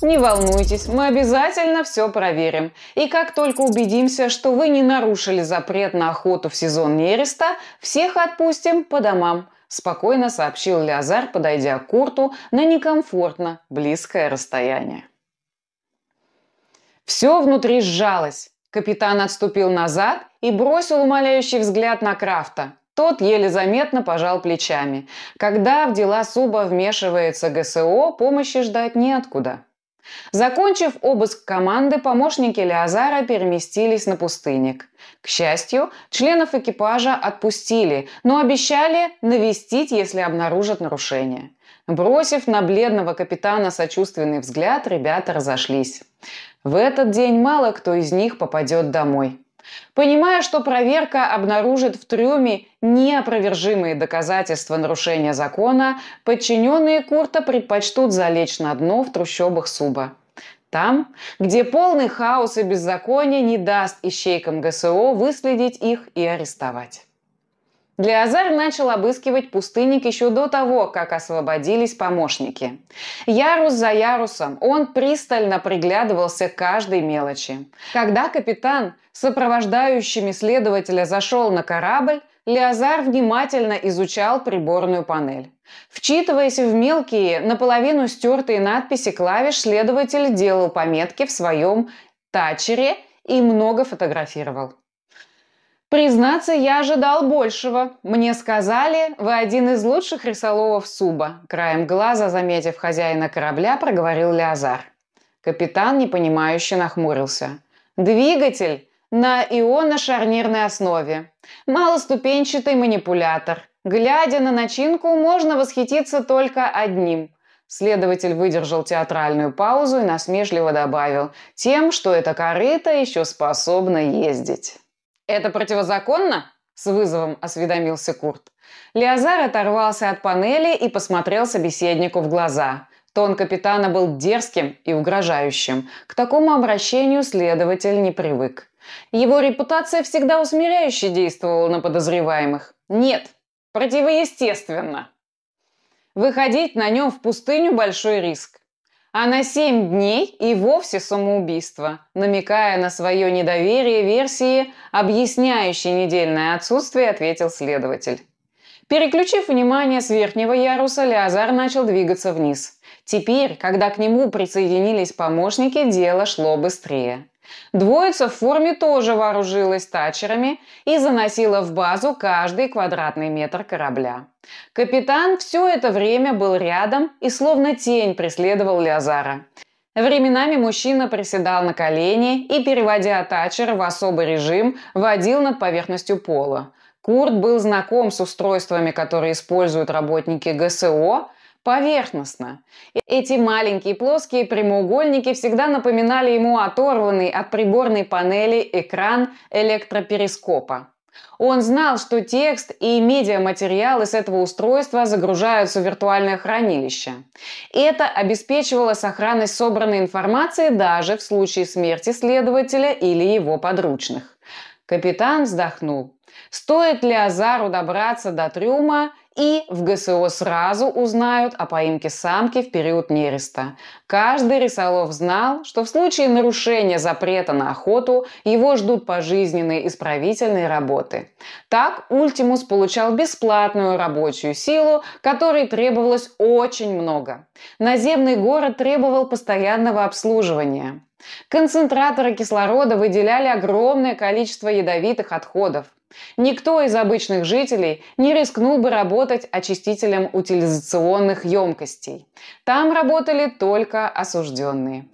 Не волнуйтесь, мы обязательно все проверим. И как только убедимся, что вы не нарушили запрет на охоту в сезон нереста, всех отпустим по домам», – спокойно сообщил Леозар, подойдя к Курту на некомфортно близкое расстояние. Все внутри сжалось. Капитан отступил назад и бросил умоляющий взгляд на Крафта. Тот еле заметно пожал плечами. Когда в дела Суба вмешивается ГСО, помощи ждать неоткуда. Закончив обыск команды, помощники Леозара переместились на пустынник. К счастью, членов экипажа отпустили, но обещали навестить, если обнаружат нарушение. Бросив на бледного капитана сочувственный взгляд, ребята разошлись. В этот день мало кто из них попадет домой. Понимая, что проверка обнаружит в трюме неопровержимые доказательства нарушения закона, подчиненные Курта предпочтут залечь на дно в трущобах Суба. Там, где полный хаос и беззаконие не даст ищейкам ГСО выследить их и арестовать. Леозар начал обыскивать пустынник еще до того, как освободились помощники. Ярус за ярусом он пристально приглядывался к каждой мелочи. Когда капитан сопровождающими следователя зашел на корабль, Леозар внимательно изучал приборную панель. Вчитываясь в мелкие, наполовину стертые надписи клавиш, следователь делал пометки в своем тачере и много фотографировал. Признаться, я ожидал большего. Мне сказали, вы один из лучших рисоловов Суба. Краем глаза, заметив хозяина корабля, проговорил Леозар. Капитан, непонимающе, нахмурился. Двигатель на ионно-шарнирной основе. Малоступенчатый манипулятор. Глядя на начинку, можно восхититься только одним. Следователь выдержал театральную паузу и насмешливо добавил, тем, что эта корыта еще способна ездить. «Это противозаконно?» – с вызовом осведомился Курт. Леозар оторвался от панели и посмотрел собеседнику в глаза. Тон капитана был дерзким и угрожающим. К такому обращению следователь не привык. Его репутация всегда усмиряюще действовала на подозреваемых. Нет, противоестественно. Выходить на нем в пустыню – большой риск а на семь дней и вовсе самоубийство, намекая на свое недоверие версии, объясняющей недельное отсутствие, ответил следователь. Переключив внимание с верхнего яруса, Леозар начал двигаться вниз. Теперь, когда к нему присоединились помощники, дело шло быстрее. Двоица в форме тоже вооружилась тачерами и заносила в базу каждый квадратный метр корабля. Капитан все это время был рядом и словно тень преследовал Леозара. Временами мужчина приседал на колени и, переводя тачер в особый режим, водил над поверхностью пола. Курт был знаком с устройствами, которые используют работники ГСО, поверхностно. Эти маленькие плоские прямоугольники всегда напоминали ему оторванный от приборной панели экран электроперископа. Он знал, что текст и медиаматериалы с этого устройства загружаются в виртуальное хранилище. Это обеспечивало сохранность собранной информации даже в случае смерти следователя или его подручных. Капитан вздохнул. Стоит ли Азару добраться до трюма и в ГСО сразу узнают о поимке самки в период нереста. Каждый рисолов знал, что в случае нарушения запрета на охоту его ждут пожизненные исправительные работы. Так Ультимус получал бесплатную рабочую силу, которой требовалось очень много. Наземный город требовал постоянного обслуживания. Концентраторы кислорода выделяли огромное количество ядовитых отходов. Никто из обычных жителей не рискнул бы работать очистителем утилизационных емкостей. Там работали только осужденные.